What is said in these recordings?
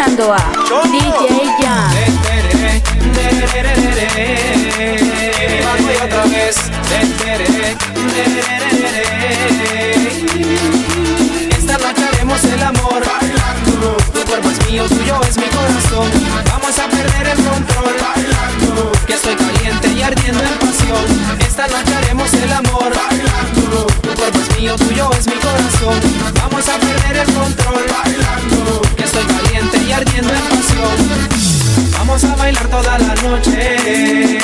escuchando a DJ Jan. otra vez. Esta noche haremos el amor. Bailando. Tu cuerpo es mío, tuyo es mi corazón. Vamos a perder el control. Bailando. Que estoy caliente y ardiendo en pasión. Esta noche haremos el amor. Bailando. Tu cuerpo es mío, tuyo es mi corazón. Vamos a perder el control. Bailando. Que estoy caliente ardiendo en pasión. Vamos a bailar toda la noche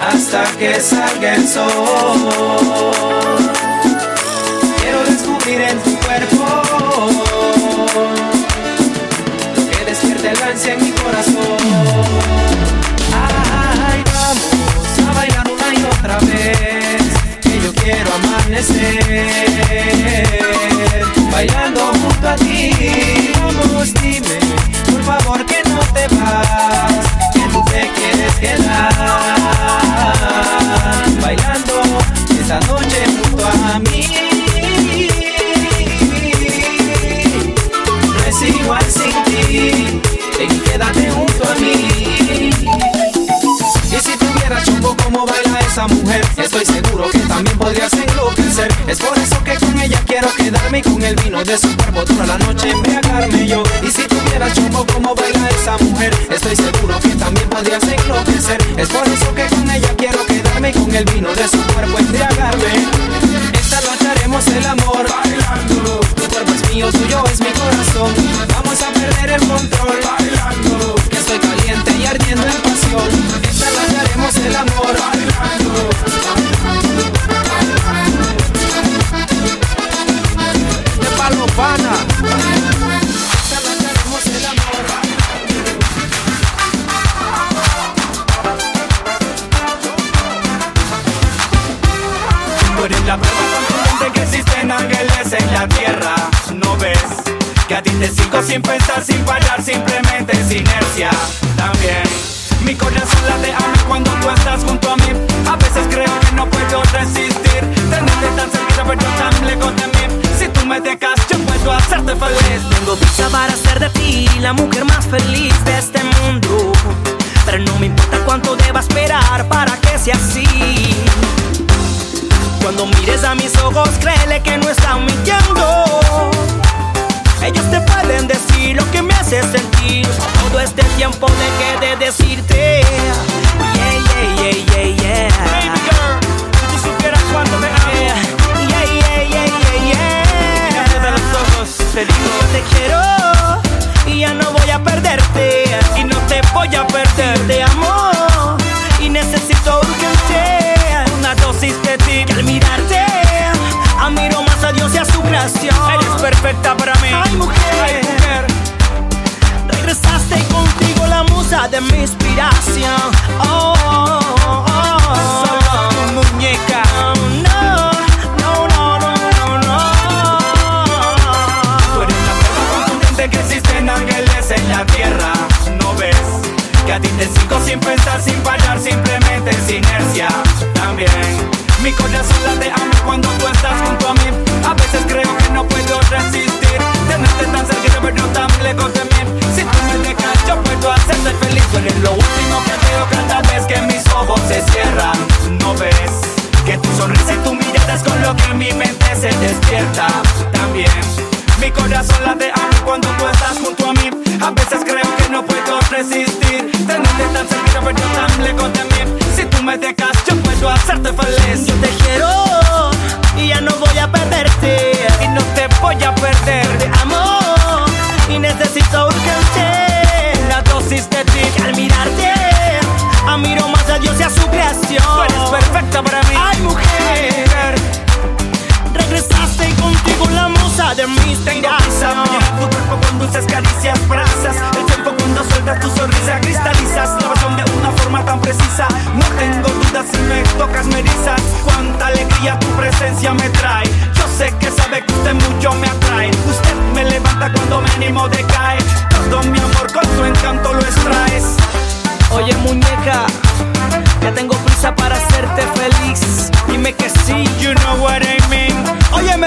hasta que salga el sol. Quiero descubrir en tu cuerpo que despierte el ansia en mi corazón. Ay, vamos a bailar una y otra vez, que yo quiero amanecer bailando junto a ti. Vamos, dime, por favor que no te vas, que tú te quieres quedar bailando esta noche junto a mí. No es igual sin ti, ven quédate junto a mí. Y si tuvieras chumbo como baila esa mujer, estoy seguro que también podrías enloquecer. Es por eso que con ella quiero quedarme con el vino de su cuerpo toda la noche embriagarme yo. Y si tuvieras chumbo como baila esa mujer, estoy seguro que también podrías enloquecer. Es por eso que con ella quiero quedarme con el vino de su cuerpo embriagarme. Esta noche haremos el amor bailando. Tu cuerpo es mío, tuyo es mi corazón. Vamos a perder el control que a ti te sigo sin pensar, sin fallar, simplemente es inercia. También mi corazón late a mí cuando tú estás junto a mí. A veces creo que no puedo resistir. Tenerte tan cerca, pero tan lejos de mí. Si tú me dejas, yo puedo hacerte feliz. Tengo prisa para ser de ti la mujer más feliz de este mundo. Pero no me importa cuánto deba esperar para que sea así. Cuando mires a mis ojos, créele que no están mintiendo. Ellos te pueden decir lo que me hace sentir. Todo este tiempo dejé de decirte. Yeah, yeah, yeah, yeah, yeah. De mi inspiración. tu cuerpo con dulces caricias, brasas. El tiempo cuando sueltas tu sonrisa cristalizas la pasión de una forma tan precisa. No tengo dudas si me tocas, me erizas. Cuánta alegría tu presencia me trae. Yo sé que sabe que usted mucho me atrae. Usted me levanta cuando me animo de caer. Todo mi amor con tu encanto lo extraes. Oye, muñeca, ya tengo prisa para hacerte feliz. Dime que sí, You know what I mean. Óyeme,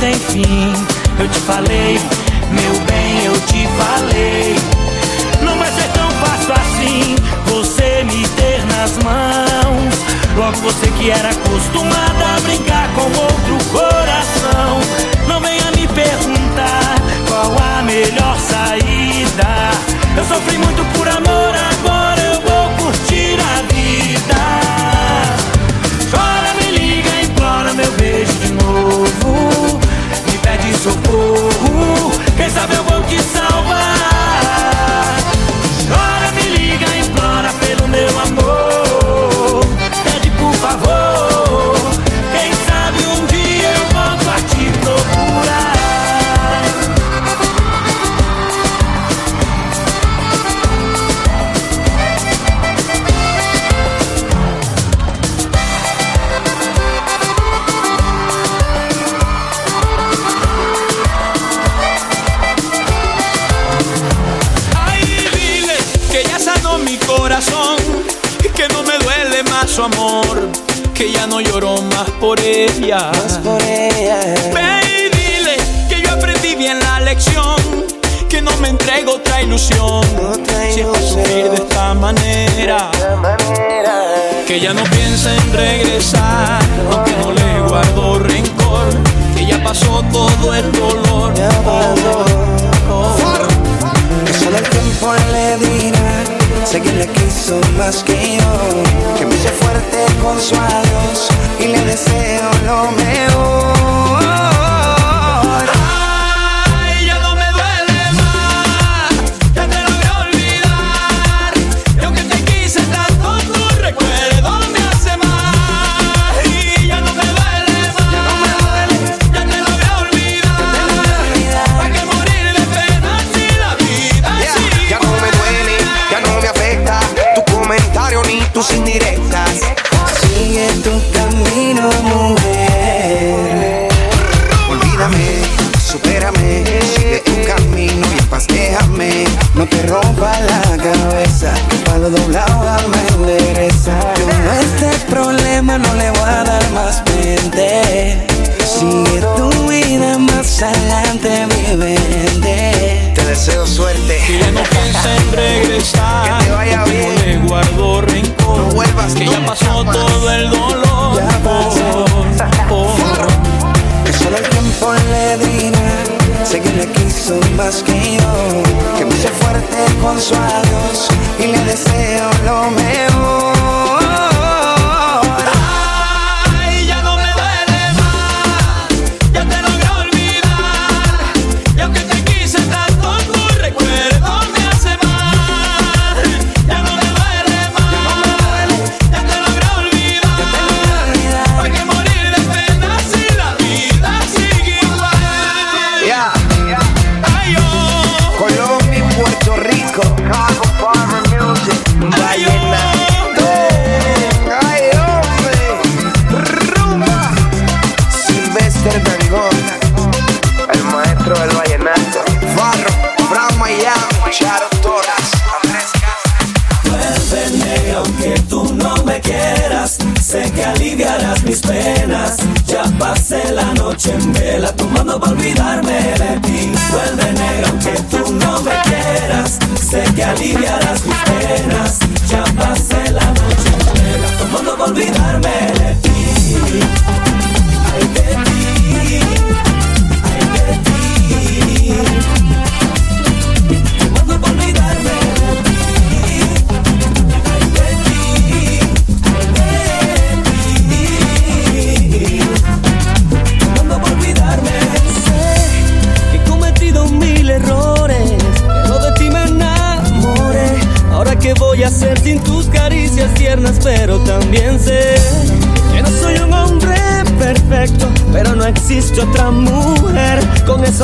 tem fim. Vivianas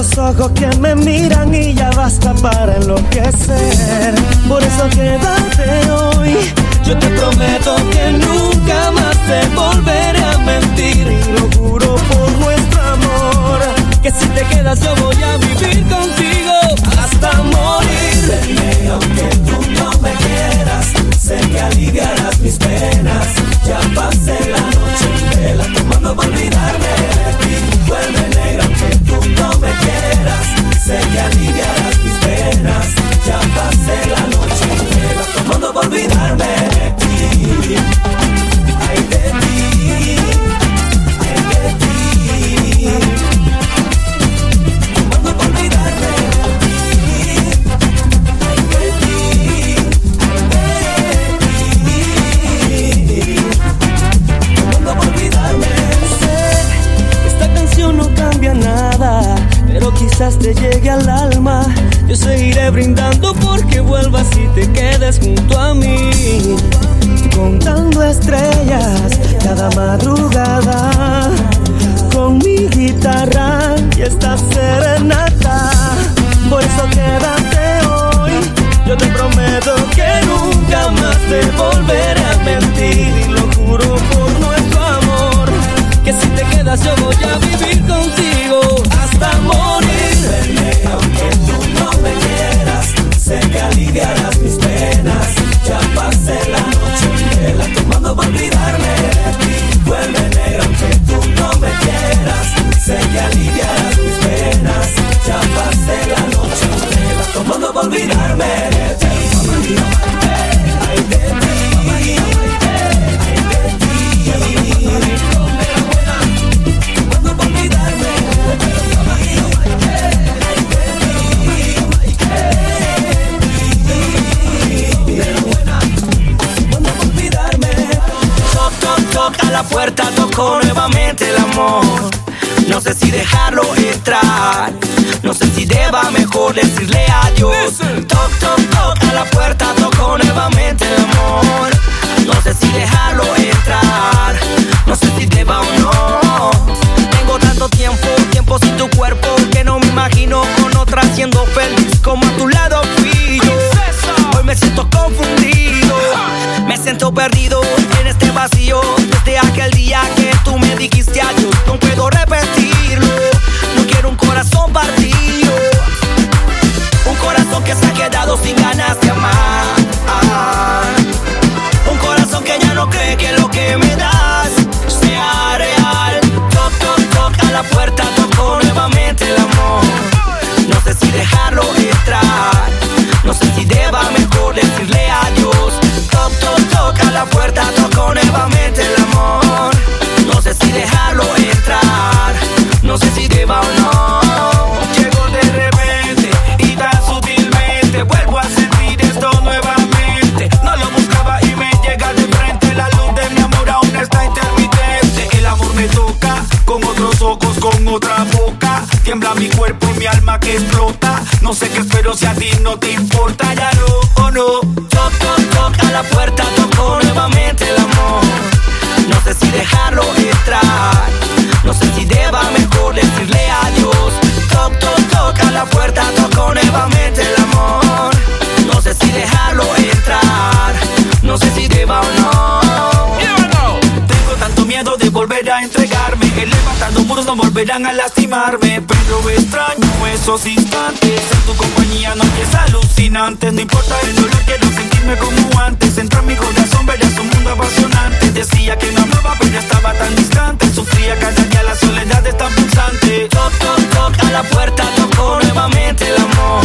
esos ojos que me miran y ya basta para enloquecer. Por eso quédate hoy, yo te prometo que Saltando muros no volverán a lastimarme Pero extraño esos instantes. En tu compañía no es alucinante, No importa el dolor, quiero sentirme como antes. Entra en mi corazón, verás un mundo apasionante. Decía que no amaba, pero estaba tan distante. Sufría cada día, la soledad es tan pulsante. Toc, toc, toc, a la puerta tocó nuevamente el amor.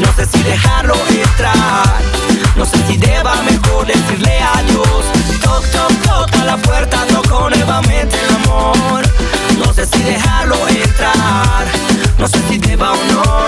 No sé si dejarlo entrar. No sé si deba mejor decirle adiós. Toc, toc, toc, la puerta ceux qui débarquent, non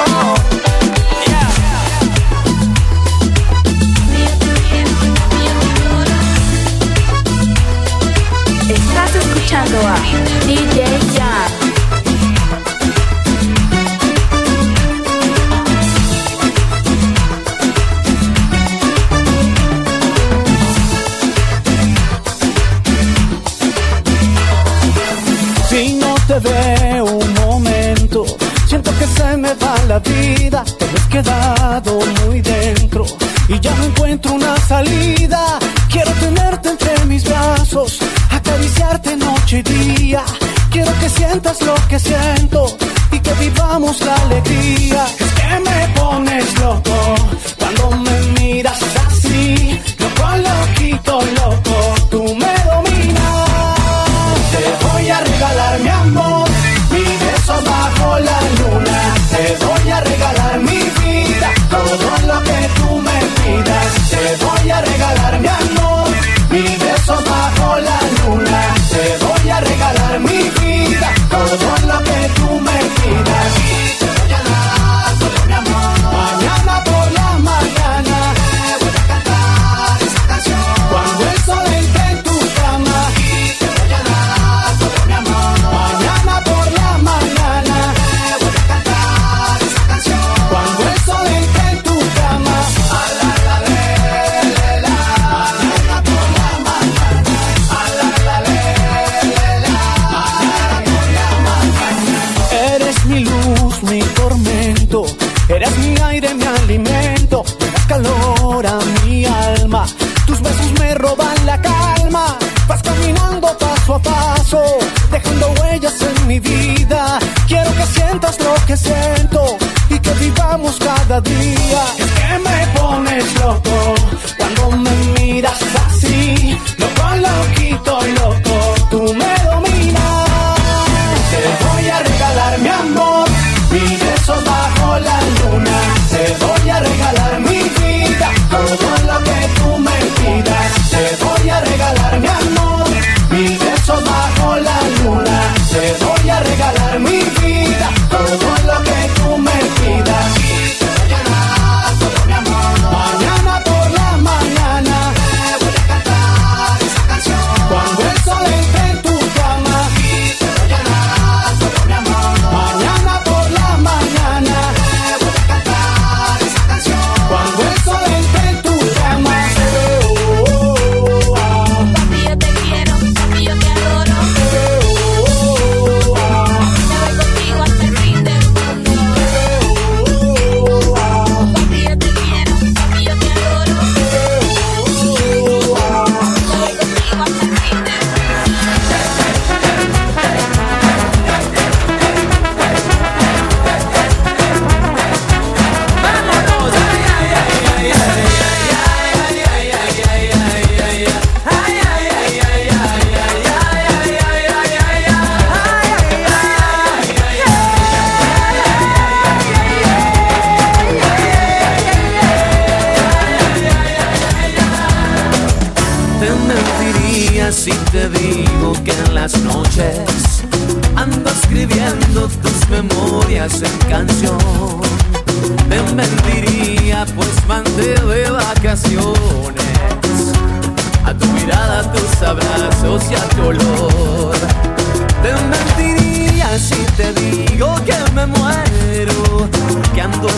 partida, te has quedado muy dentro y ya no encuentro una salida. Quiero tenerte entre mis brazos, acariciarte noche y día. Quiero que sientas lo que siento y que vivamos la alegría. Es que me pones loco cuando me miras así, loco, loquito, loco.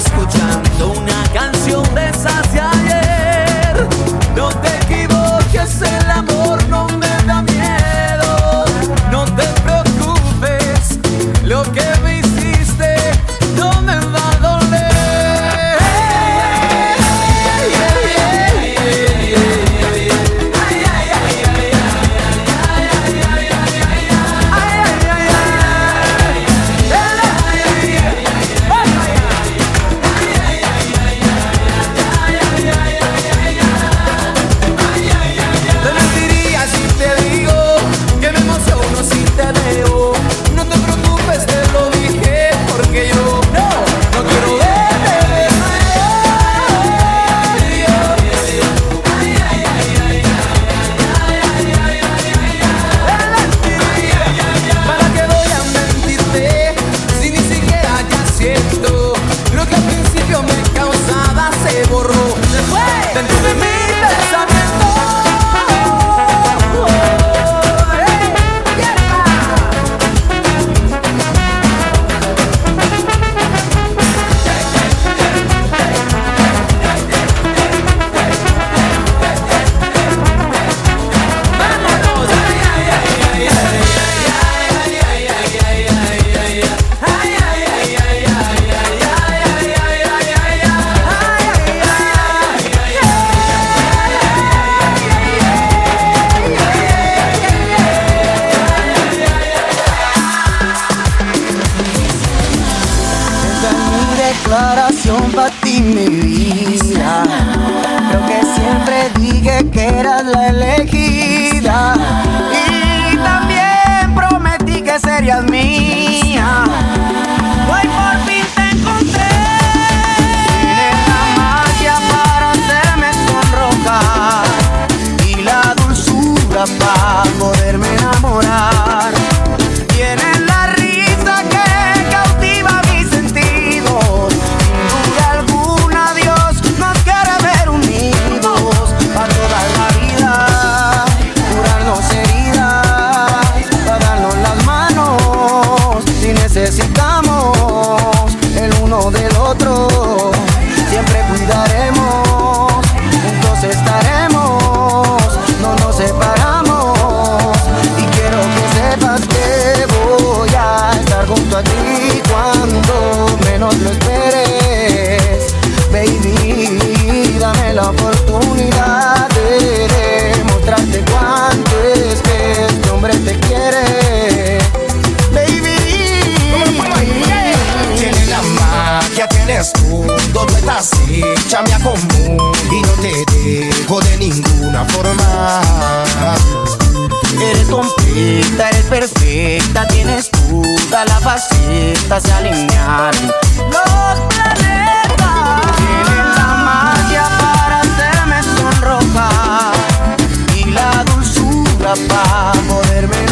escuchar. Declaración para tienes tú estás hecha, me acomodo y no te dejo de ninguna forma. Eres completa, eres perfecta, tienes toda la faceta, se alinearon los planetas. Tienes la magia para hacerme sonrojar y la dulzura para poderme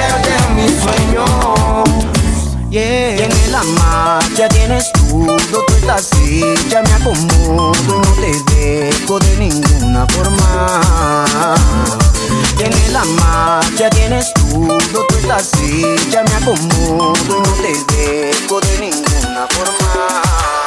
De mis sueños. Yeah. Tienes la magia, tienes todo, tú estás hecha, me acomodo y no te dejo de ninguna forma. Tienes la magia, tienes todo, tú estás hecha, me acomodo y no te dejo de ninguna forma.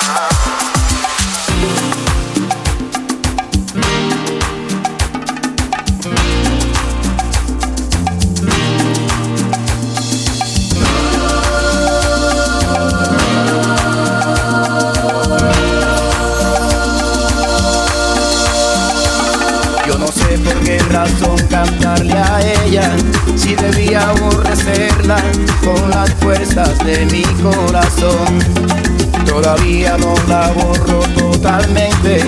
Por qué razón cantarle a ella. Si debía aborrecerla con las fuerzas de mi corazón. Todavía no la borro totalmente.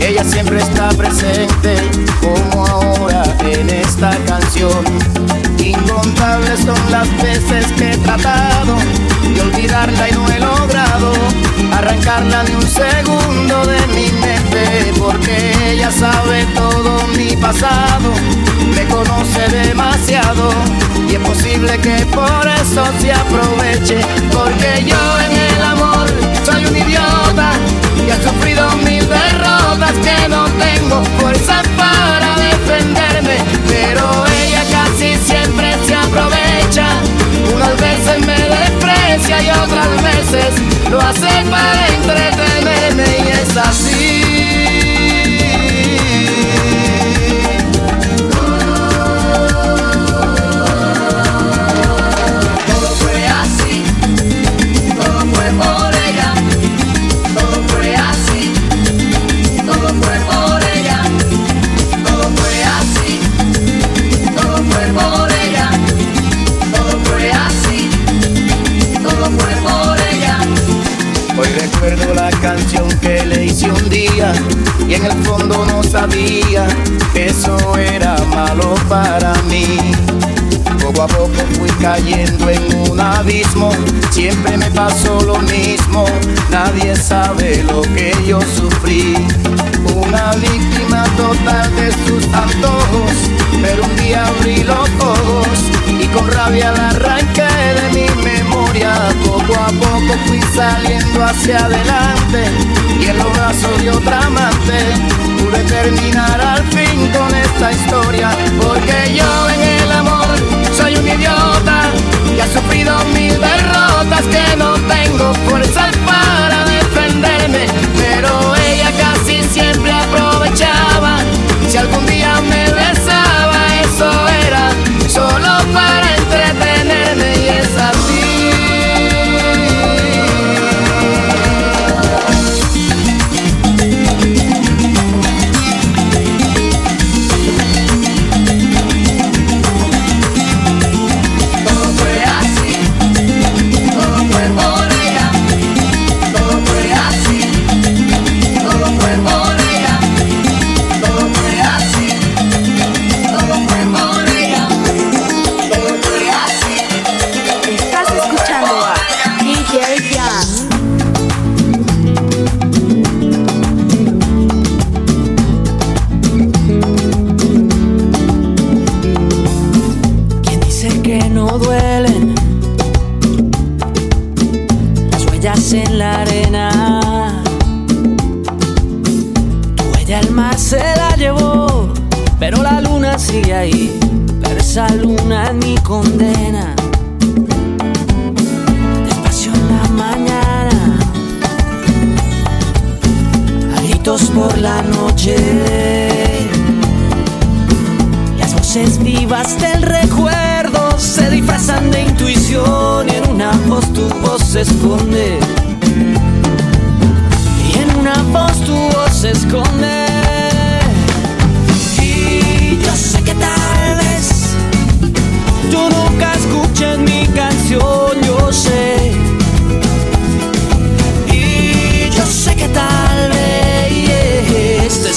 Ella siempre está presente como ahora en esta canción. Incontables son las veces que he tratado de olvidarla y no he logrado arrancarla ni un segundo de mi mente porque ella sabe todo mi pasado, me conoce demasiado y es posible que por eso se aproveche porque yo en el amor soy un idiota y he sufrido mil derrotas que no tengo fuerza para defenderme, pero ella casi siempre se aprovecha. Unas veces me desprecia y otras veces lo hace para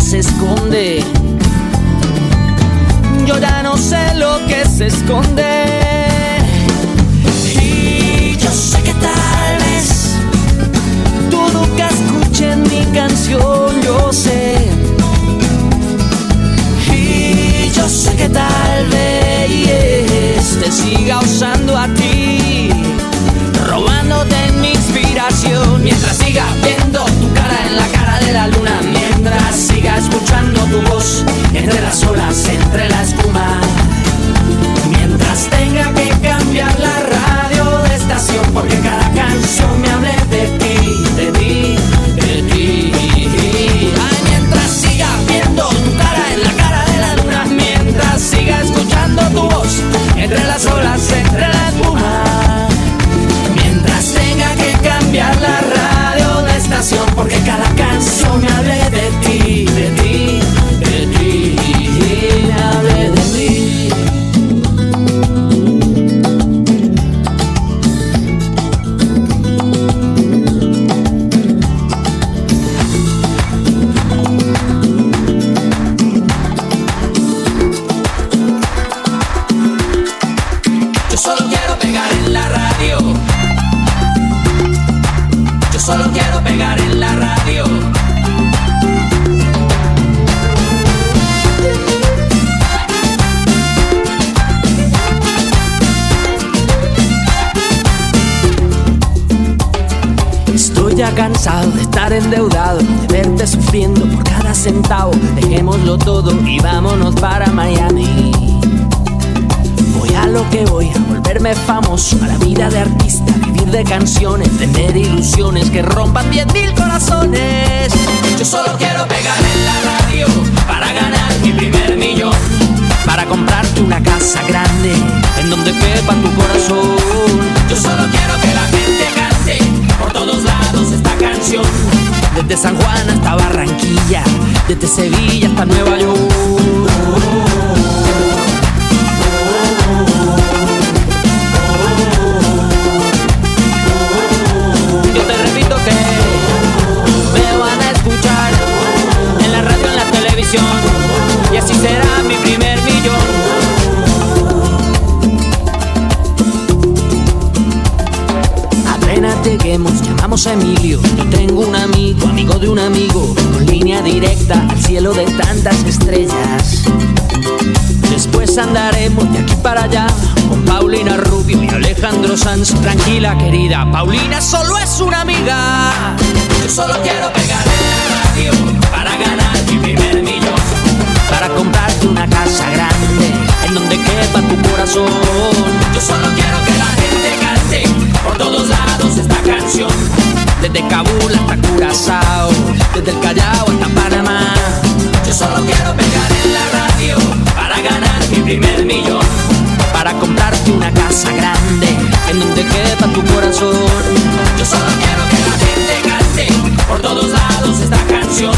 se esconde. Yo ya no sé lo que se esconde. Y yo sé que tal vez tú nunca escuches mi canción, yo sé. Y yo sé que tal vez te siga usando a ti, robándote mi inspiración mientras siga viendo tu cara en la cara de la luna siga escuchando tu voz entre las olas, entre la espuma. Mientras tenga que cambiar la desde Sevilla hasta Nueva York. de tantas estrellas. Después andaremos de aquí para allá con Paulina Rubio y Alejandro Sanz. Tranquila, querida, Paulina solo es una amiga. Yo solo quiero pegarle la radio para ganar mi primer millón. Para comprarte una casa grande en donde quepa tu corazón. Yo solo quiero que la gente cante por todos lados esta canción. Desde Kabul hasta Curazao, desde el Callao hasta grande en donde quepa tu corazón. Yo solo quiero que la gente cante por todos lados esta canción.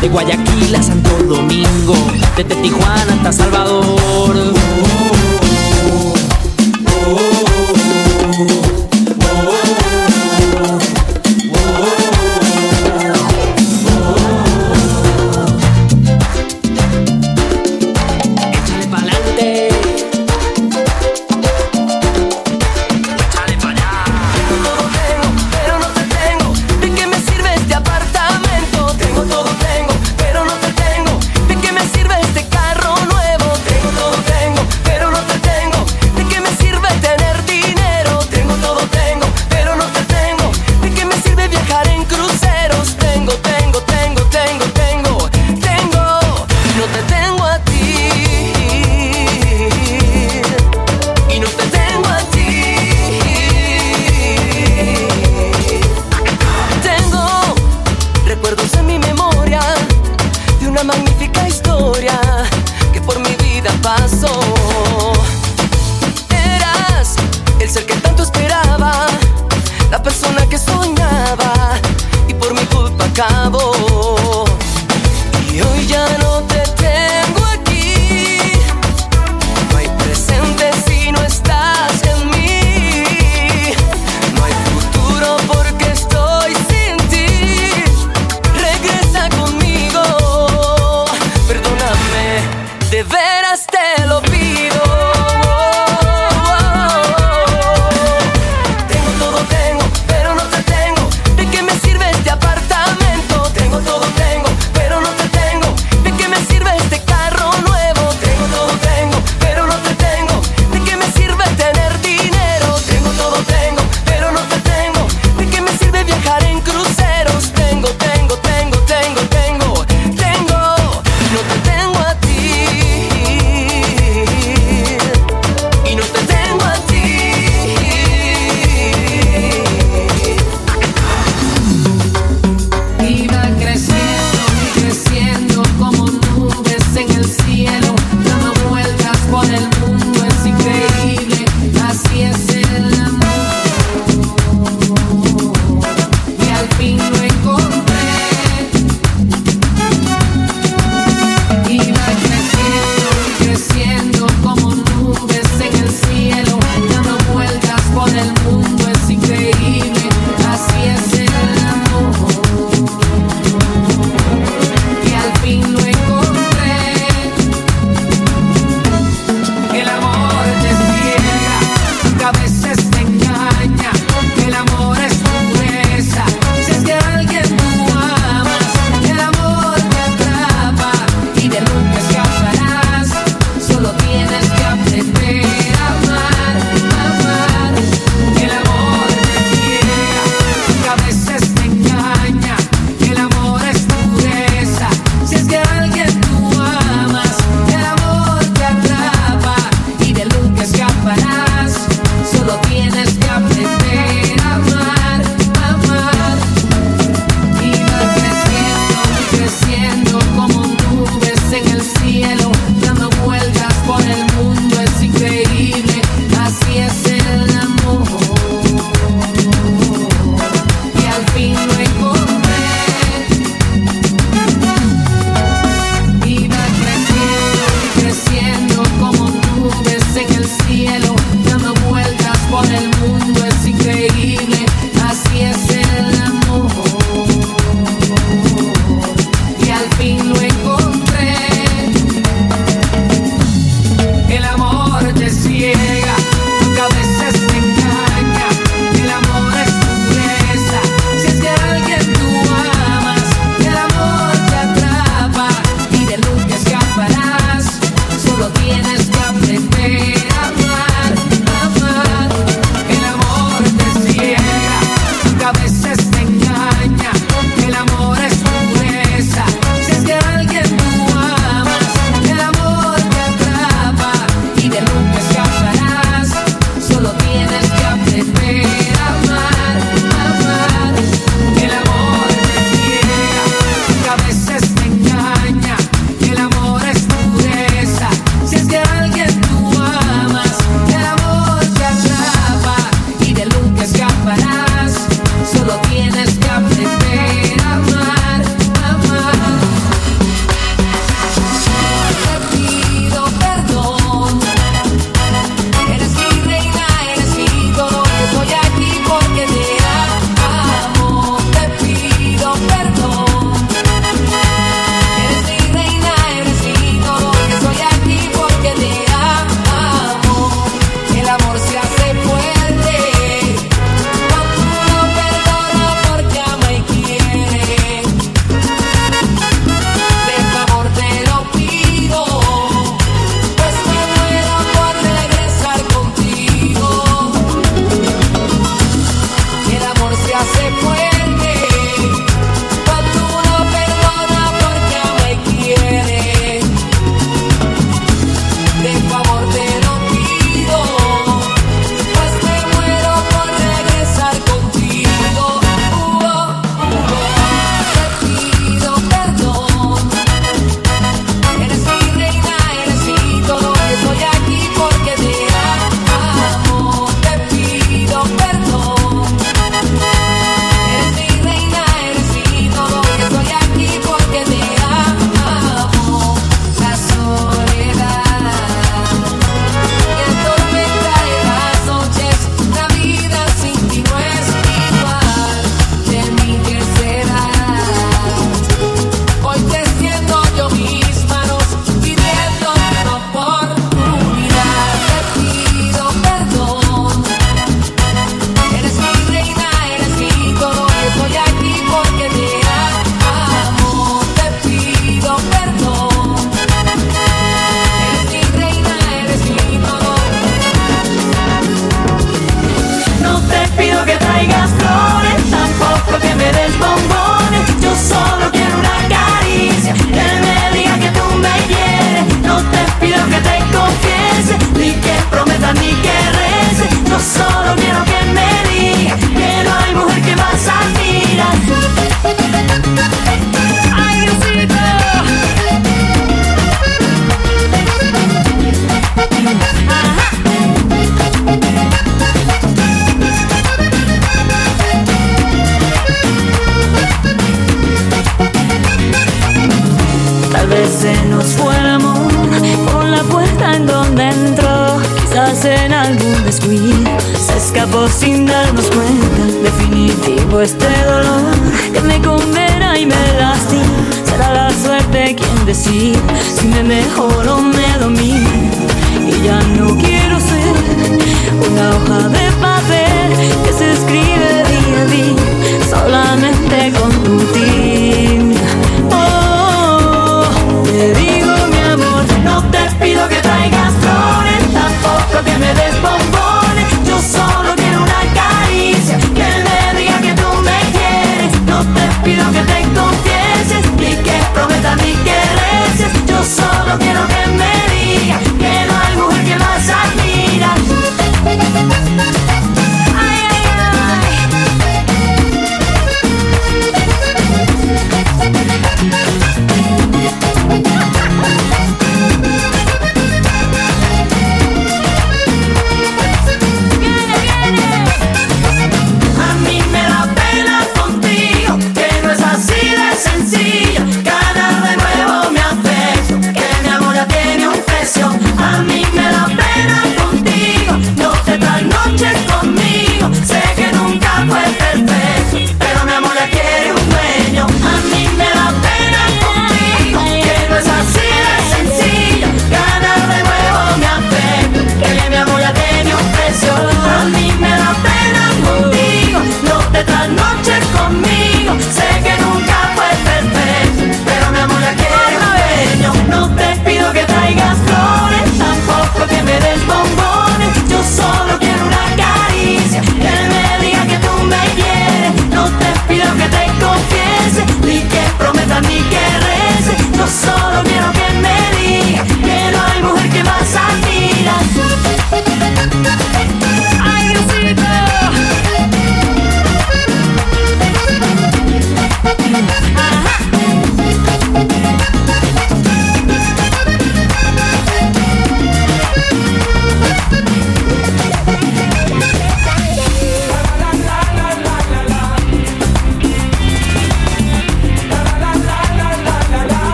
De Guayaquil a Santo Domingo, desde Tijuana hasta Salvador.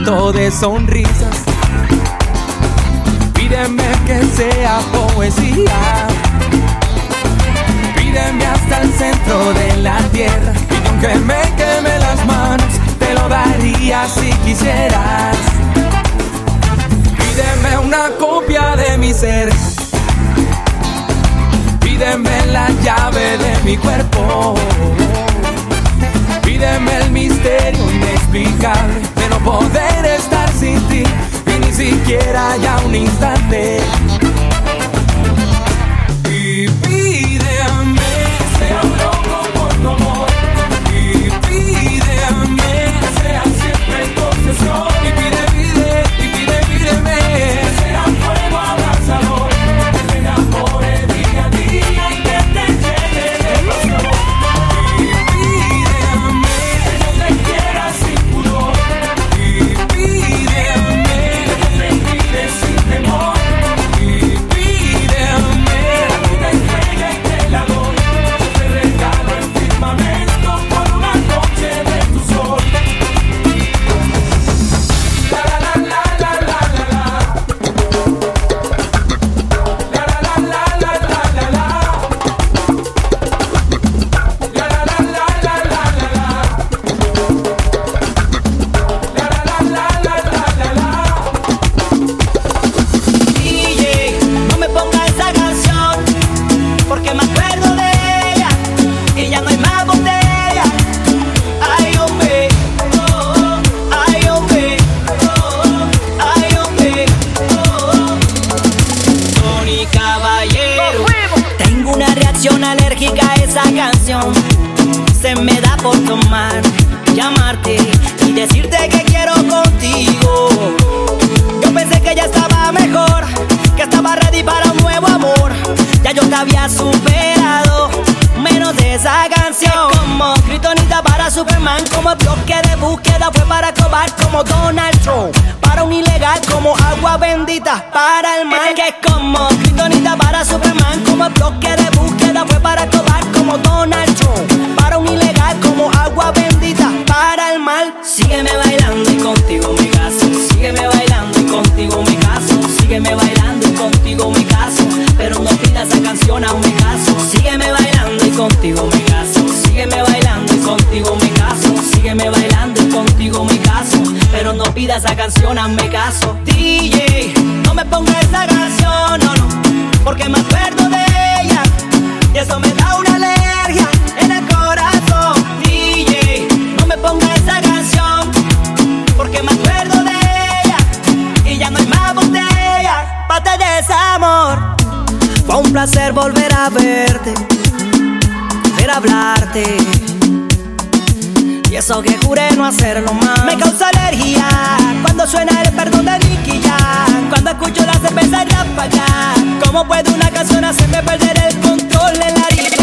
cubierto de sonrisas. Pídeme que sea poesía. Pídeme hasta el centro de la tierra. Y aunque me queme las manos, te lo daría si quisieras. Pídeme una copia de mi ser. Pídeme la llave de mi cuerpo Pídeme el misterio inexplicable de no poder estar sin ti, y ni siquiera ya un instante. Tomar, llamarte y decirte que quiero contigo. Yo pensé que ya estaba mejor, que estaba ready para un nuevo amor. Ya yo te había superado, menos de esa canción. Como para Superman, como bloque de búsqueda fue para cobar como Donald Trump. Para un ilegal como agua bendita para el mal. Que es como Kryptonita para Superman, como bloque de búsqueda fue para cobar como Donald Trump. Agua bendita para el mal. Sígueme bailando y contigo me caso. Sígueme bailando y contigo me caso. Sígueme bailando y contigo me caso. Pero no pidas esa canción a mi caso. Sígueme bailando y contigo me caso. Sígueme bailando y contigo me caso. Sígueme bailando y contigo me caso. Pero no pidas esa canción a mi caso. DJ, no me pongas esa canción, no, no. Porque me acuerdo de ella. Y eso me da una alergia pongas esa canción. Porque me acuerdo de ella. Y ya no hay más botella. Pate de desamor. Fue un placer volver a verte. Volver a hablarte. Y eso que juré no hacerlo más Me causa alergia Cuando suena el perdón de Nicky Jam Cuando escucho la cerveza ráfaga ¿Cómo puede una canción hacerme perder el control en la ritmo?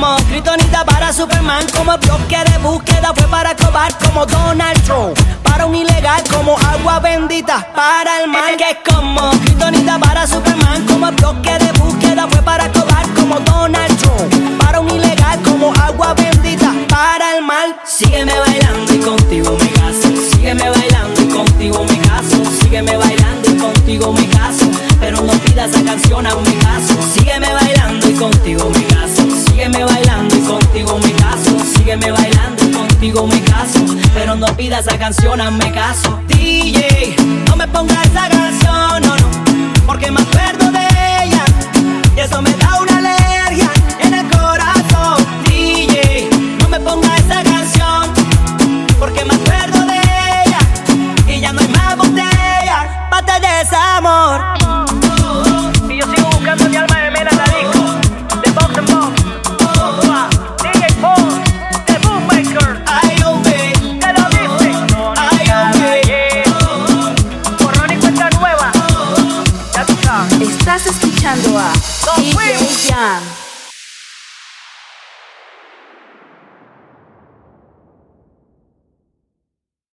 Como Kryptonita para Superman Como bloque de búsqueda fue para cobar Como Donald Trump Para un ilegal como agua bendita Para el mal Que es como Kryptonita para Superman Como bloque de búsqueda fue para cobar Como Donald Trump Para un ilegal como agua bendita Para el mal Sígueme bailando y contigo me caso Sígueme bailando y contigo me caso Sígueme bailando y contigo me caso no pidas la canción a un caso. Sígueme bailando y contigo me caso. Sígueme bailando y contigo me caso. Sígueme bailando y contigo me caso. Pero no pidas la canción a me caso. DJ, no me pongas esa canción, no, no. Porque me acuerdo de ella. Y eso me da una alergia en el corazón. DJ, no me pongas esa canción. Porque me acuerdo de ella. Y ya no hay más botella. Pate de desamor. escuchando a DJ Jam.